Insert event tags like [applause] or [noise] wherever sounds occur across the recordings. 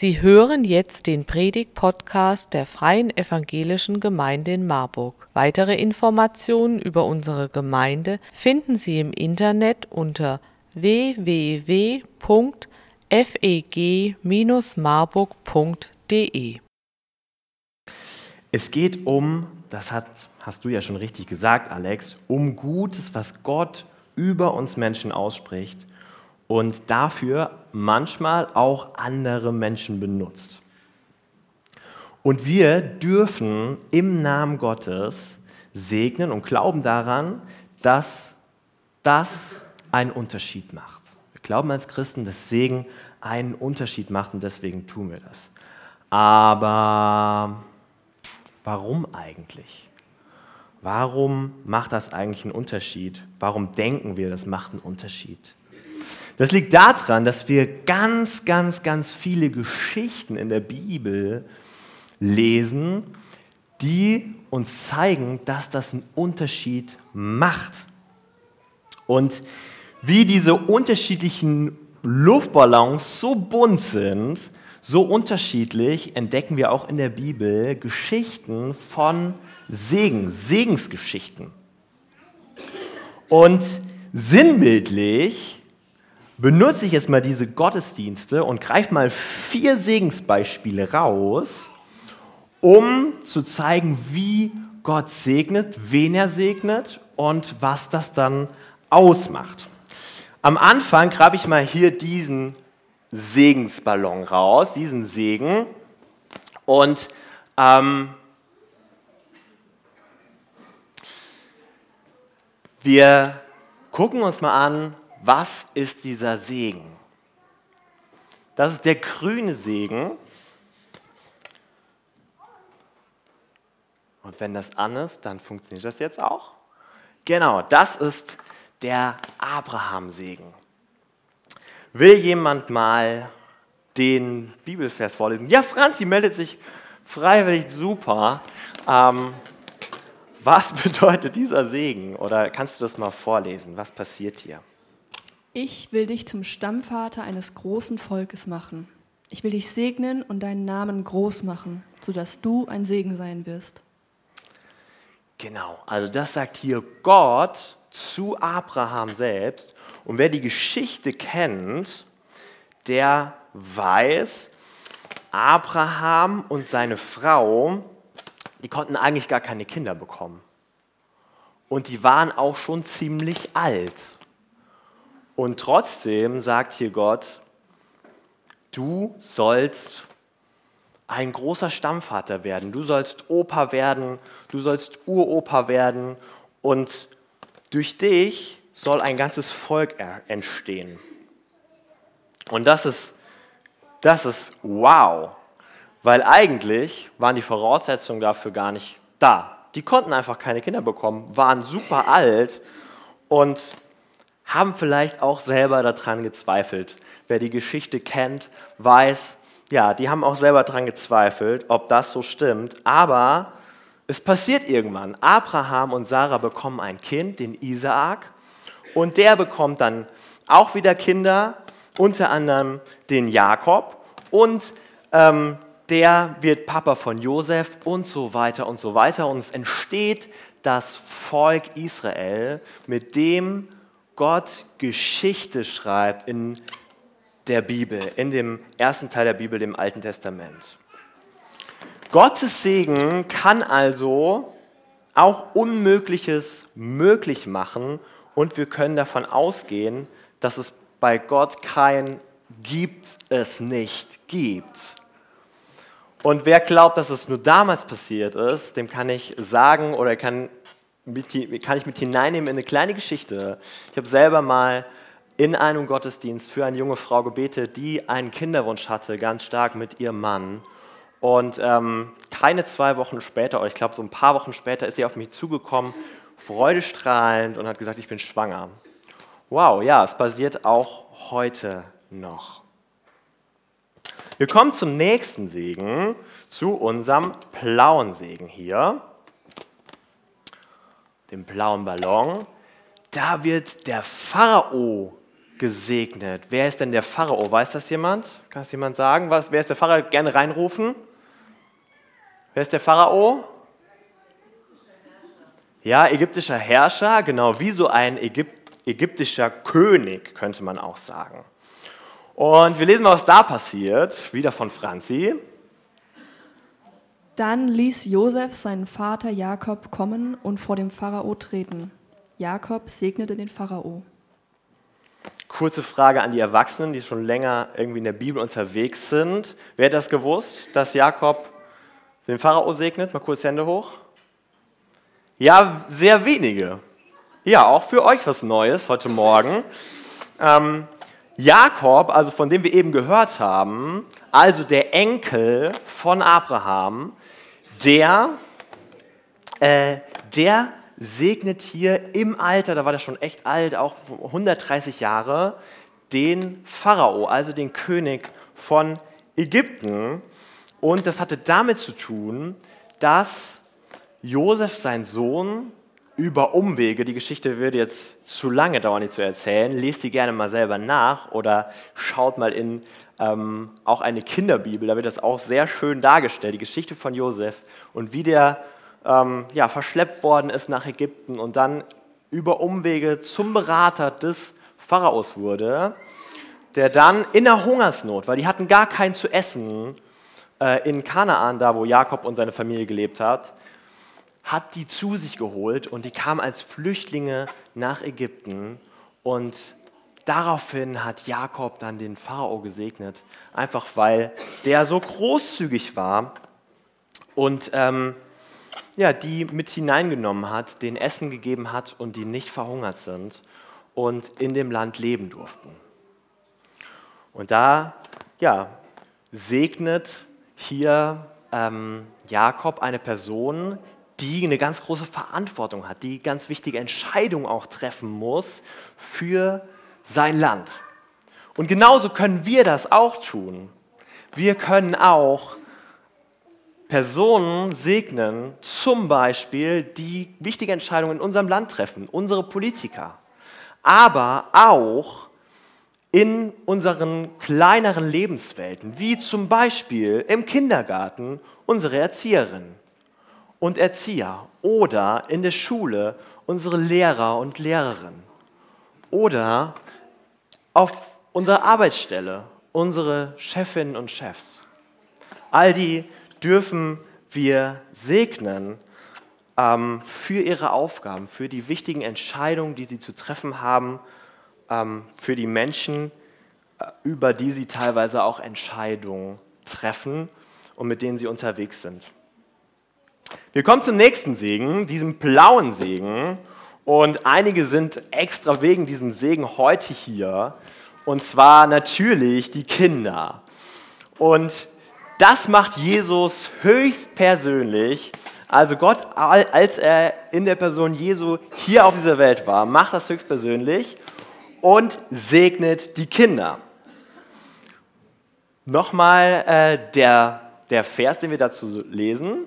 Sie hören jetzt den Predig-Podcast der Freien Evangelischen Gemeinde in Marburg. Weitere Informationen über unsere Gemeinde finden Sie im Internet unter www.feg-marburg.de. Es geht um, das hat, hast du ja schon richtig gesagt, Alex, um Gutes, was Gott über uns Menschen ausspricht und dafür manchmal auch andere Menschen benutzt. Und wir dürfen im Namen Gottes segnen und glauben daran, dass das einen Unterschied macht. Wir glauben als Christen, dass Segen einen Unterschied macht und deswegen tun wir das. Aber warum eigentlich? Warum macht das eigentlich einen Unterschied? Warum denken wir, das macht einen Unterschied? Das liegt daran, dass wir ganz, ganz, ganz viele Geschichten in der Bibel lesen, die uns zeigen, dass das einen Unterschied macht. Und wie diese unterschiedlichen Luftballons so bunt sind, so unterschiedlich entdecken wir auch in der Bibel Geschichten von Segen, Segensgeschichten. Und sinnbildlich benutze ich jetzt mal diese Gottesdienste und greife mal vier Segensbeispiele raus, um zu zeigen, wie Gott segnet, wen er segnet und was das dann ausmacht. Am Anfang greife ich mal hier diesen Segensballon raus, diesen Segen. Und ähm, wir gucken uns mal an, was ist dieser Segen? Das ist der grüne Segen. Und wenn das an ist, dann funktioniert das jetzt auch. Genau, das ist der Abraham-Segen. Will jemand mal den Bibelvers vorlesen? Ja, Franzi meldet sich freiwillig super. Ähm, was [laughs] bedeutet dieser Segen? Oder kannst du das mal vorlesen? Was passiert hier? Ich will dich zum Stammvater eines großen Volkes machen. Ich will dich segnen und deinen Namen groß machen, sodass du ein Segen sein wirst. Genau, also das sagt hier Gott zu Abraham selbst. Und wer die Geschichte kennt, der weiß, Abraham und seine Frau, die konnten eigentlich gar keine Kinder bekommen. Und die waren auch schon ziemlich alt. Und trotzdem sagt hier Gott, du sollst ein großer Stammvater werden, du sollst Opa werden, du sollst Uropa werden. Und durch dich soll ein ganzes Volk entstehen. Und das ist, das ist wow, weil eigentlich waren die Voraussetzungen dafür gar nicht da. Die konnten einfach keine Kinder bekommen, waren super alt. Und haben vielleicht auch selber daran gezweifelt. Wer die Geschichte kennt, weiß, ja, die haben auch selber daran gezweifelt, ob das so stimmt. Aber es passiert irgendwann. Abraham und Sarah bekommen ein Kind, den Isaak, und der bekommt dann auch wieder Kinder, unter anderem den Jakob, und ähm, der wird Papa von Josef und so weiter und so weiter. Und es entsteht das Volk Israel, mit dem Gott Geschichte schreibt in der Bibel, in dem ersten Teil der Bibel, dem Alten Testament. Gottes Segen kann also auch Unmögliches möglich machen und wir können davon ausgehen, dass es bei Gott kein gibt es nicht gibt. Und wer glaubt, dass es nur damals passiert ist, dem kann ich sagen oder kann mit, kann ich mit hineinnehmen in eine kleine Geschichte. Ich habe selber mal in einem Gottesdienst für eine junge Frau gebetet, die einen Kinderwunsch hatte, ganz stark mit ihrem Mann. Und ähm, keine zwei Wochen später, oder ich glaube so ein paar Wochen später, ist sie auf mich zugekommen, freudestrahlend und hat gesagt, ich bin schwanger. Wow, ja, es passiert auch heute noch. Wir kommen zum nächsten Segen, zu unserem blauen Segen hier dem blauen Ballon, da wird der Pharao gesegnet. Wer ist denn der Pharao? Weiß das jemand? Kann es jemand sagen? Was, wer ist der Pharao? Gerne reinrufen. Wer ist der Pharao? Ja, ägyptischer Herrscher, genau wie so ein Ägypt, ägyptischer König, könnte man auch sagen. Und wir lesen mal, was da passiert, wieder von Franzi. Dann ließ Josef seinen Vater Jakob kommen und vor dem Pharao treten. Jakob segnete den Pharao. Kurze Frage an die Erwachsenen, die schon länger irgendwie in der Bibel unterwegs sind. Wer hat das gewusst, dass Jakob den Pharao segnet? Mal kurz Hände hoch. Ja, sehr wenige. Ja, auch für euch was Neues heute Morgen. Ähm, Jakob, also von dem wir eben gehört haben, also der Enkel von Abraham, der, äh, der segnet hier im Alter, da war der schon echt alt, auch 130 Jahre, den Pharao, also den König von Ägypten. Und das hatte damit zu tun, dass Josef, sein Sohn, über Umwege, die Geschichte würde jetzt zu lange dauern, die zu erzählen, lest die gerne mal selber nach oder schaut mal in ähm, auch eine Kinderbibel, da wird das auch sehr schön dargestellt, die Geschichte von Josef und wie der ähm, ja, verschleppt worden ist nach Ägypten und dann über Umwege zum Berater des Pharaos wurde, der dann in der Hungersnot, weil die hatten gar kein zu essen äh, in Kanaan, da wo Jakob und seine Familie gelebt hat, hat die zu sich geholt und die kamen als Flüchtlinge nach Ägypten und daraufhin hat Jakob dann den Pharao gesegnet, einfach weil der so großzügig war und ähm, ja, die mit hineingenommen hat, den Essen gegeben hat und die nicht verhungert sind und in dem Land leben durften. Und da ja, segnet hier ähm, Jakob eine Person, die eine ganz große Verantwortung hat, die ganz wichtige Entscheidungen auch treffen muss für sein Land. Und genauso können wir das auch tun. Wir können auch Personen segnen, zum Beispiel, die wichtige Entscheidungen in unserem Land treffen, unsere Politiker, aber auch in unseren kleineren Lebenswelten, wie zum Beispiel im Kindergarten unsere Erzieherin und Erzieher oder in der Schule unsere Lehrer und Lehrerinnen oder auf unserer Arbeitsstelle unsere Chefinnen und Chefs. All die dürfen wir segnen ähm, für ihre Aufgaben, für die wichtigen Entscheidungen, die sie zu treffen haben, ähm, für die Menschen, äh, über die sie teilweise auch Entscheidungen treffen und mit denen sie unterwegs sind. Wir kommen zum nächsten Segen, diesem blauen Segen. Und einige sind extra wegen diesem Segen heute hier. Und zwar natürlich die Kinder. Und das macht Jesus höchstpersönlich. Also Gott, als er in der Person Jesu hier auf dieser Welt war, macht das höchstpersönlich und segnet die Kinder. Nochmal äh, der, der Vers, den wir dazu lesen.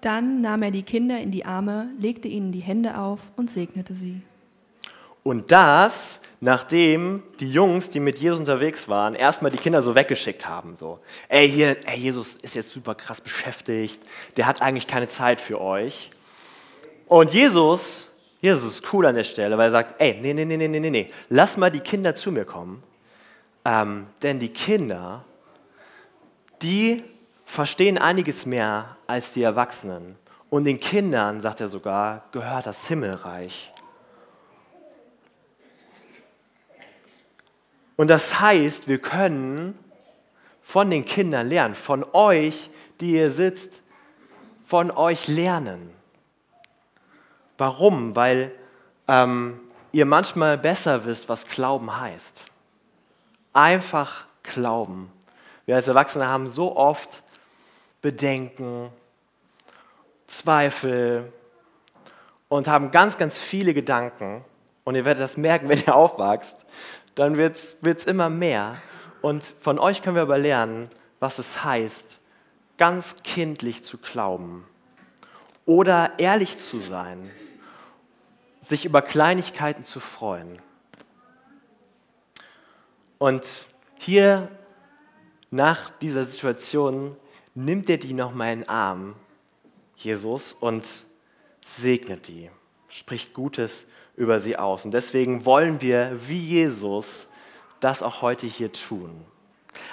Dann nahm er die Kinder in die Arme, legte ihnen die Hände auf und segnete sie. Und das, nachdem die Jungs, die mit Jesus unterwegs waren, erstmal die Kinder so weggeschickt haben. So, ey, hier, ey, Jesus ist jetzt super krass beschäftigt, der hat eigentlich keine Zeit für euch. Und Jesus, Jesus ist cool an der Stelle, weil er sagt, ey, nee, nee, nee, nee, nee, nee, lass mal die Kinder zu mir kommen. Ähm, denn die Kinder, die verstehen einiges mehr als die Erwachsenen. Und den Kindern, sagt er sogar, gehört das Himmelreich. Und das heißt, wir können von den Kindern lernen, von euch, die ihr sitzt, von euch lernen. Warum? Weil ähm, ihr manchmal besser wisst, was Glauben heißt. Einfach glauben. Wir als Erwachsene haben so oft Bedenken, Zweifel und haben ganz, ganz viele Gedanken. Und ihr werdet das merken, [laughs] wenn ihr aufwachst. Dann wird es immer mehr. Und von euch können wir aber lernen, was es heißt, ganz kindlich zu glauben oder ehrlich zu sein, sich über Kleinigkeiten zu freuen. Und hier nach dieser Situation nimmt er die nochmal in den Arm, Jesus, und segnet die, spricht Gutes über sie aus. Und deswegen wollen wir, wie Jesus, das auch heute hier tun.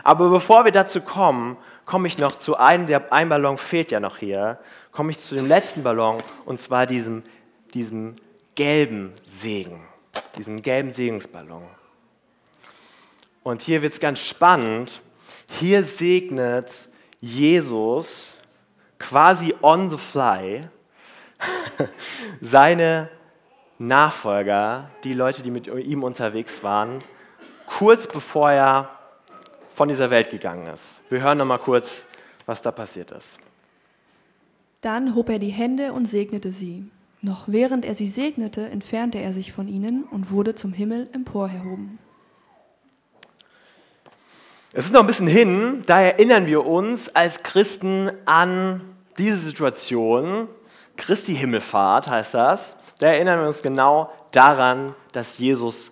Aber bevor wir dazu kommen, komme ich noch zu einem, der ein Ballon fehlt ja noch hier, komme ich zu dem letzten Ballon und zwar diesem, diesem gelben Segen, diesem gelben Segensballon. Und hier wird es ganz spannend. Hier segnet Jesus quasi on the fly seine Nachfolger, die Leute, die mit ihm unterwegs waren, kurz bevor er von dieser Welt gegangen ist. Wir hören noch mal kurz, was da passiert ist. Dann hob er die Hände und segnete sie. Noch während er sie segnete, entfernte er sich von ihnen und wurde zum Himmel emporgehoben. Es ist noch ein bisschen hin, da erinnern wir uns als Christen an diese Situation. Christi Himmelfahrt heißt das. Da erinnern wir uns genau daran, dass Jesus,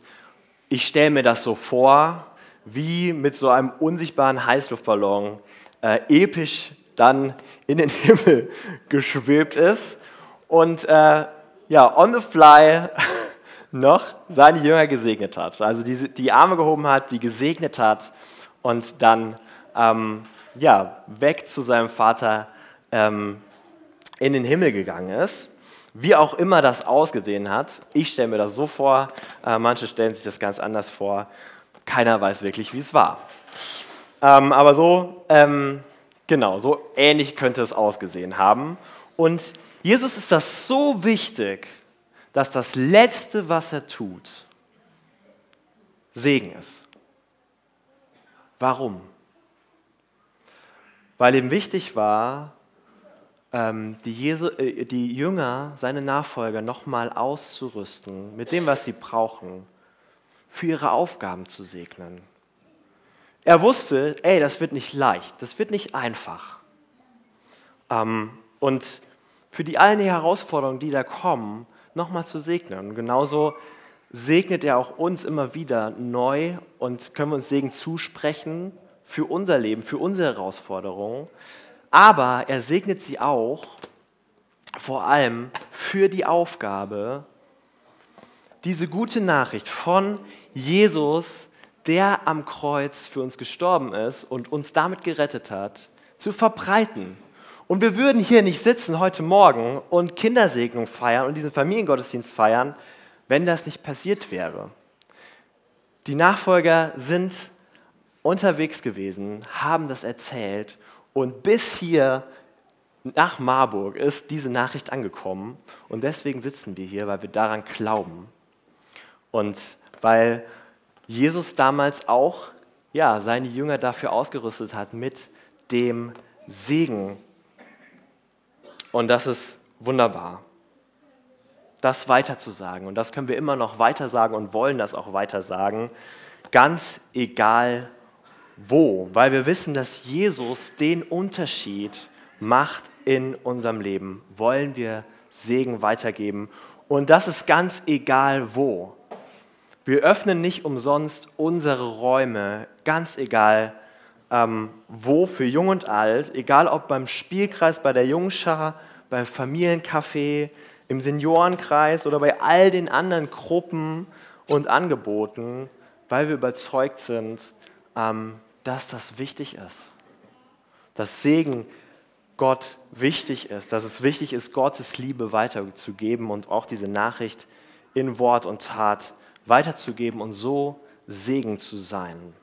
ich stelle mir das so vor, wie mit so einem unsichtbaren Heißluftballon äh, episch dann in den [laughs] Himmel geschwebt ist und äh, ja, on the fly [laughs] noch seine Jünger gesegnet hat. Also die, die Arme gehoben hat, die gesegnet hat und dann ähm, ja, weg zu seinem Vater ähm, in den Himmel gegangen ist. Wie auch immer das ausgesehen hat, ich stelle mir das so vor, äh, manche stellen sich das ganz anders vor. Keiner weiß wirklich, wie es war. Ähm, aber so, ähm, genau, so ähnlich könnte es ausgesehen haben. Und Jesus ist das so wichtig, dass das Letzte, was er tut, Segen ist. Warum? Weil ihm wichtig war, ähm, die, Jesu, äh, die Jünger, seine Nachfolger, nochmal auszurüsten mit dem, was sie brauchen, für ihre Aufgaben zu segnen. Er wusste, ey, das wird nicht leicht, das wird nicht einfach. Ähm, und für die all die Herausforderungen, die da kommen, nochmal zu segnen. Und genauso segnet er auch uns immer wieder neu und können wir uns Segen zusprechen für unser Leben, für unsere Herausforderungen. Aber er segnet sie auch vor allem für die Aufgabe, diese gute Nachricht von Jesus, der am Kreuz für uns gestorben ist und uns damit gerettet hat, zu verbreiten. Und wir würden hier nicht sitzen heute Morgen und Kindersegnung feiern und diesen Familiengottesdienst feiern, wenn das nicht passiert wäre. Die Nachfolger sind unterwegs gewesen, haben das erzählt und bis hier nach Marburg ist diese Nachricht angekommen und deswegen sitzen wir hier, weil wir daran glauben und weil Jesus damals auch ja, seine Jünger dafür ausgerüstet hat mit dem Segen. Und das ist wunderbar, das weiterzusagen. Und das können wir immer noch weiter sagen und wollen das auch weiter sagen, ganz egal wo, weil wir wissen, dass Jesus den Unterschied macht in unserem Leben. Wollen wir Segen weitergeben. Und das ist ganz egal wo. Wir öffnen nicht umsonst unsere Räume, ganz egal ähm, wo, für Jung und Alt, egal ob beim Spielkreis, bei der Jungschar, beim Familiencafé, im Seniorenkreis oder bei all den anderen Gruppen und Angeboten, weil wir überzeugt sind, ähm, dass das wichtig ist. Dass Segen Gott wichtig ist, dass es wichtig ist, Gottes Liebe weiterzugeben und auch diese Nachricht in Wort und Tat weiterzugeben und so Segen zu sein.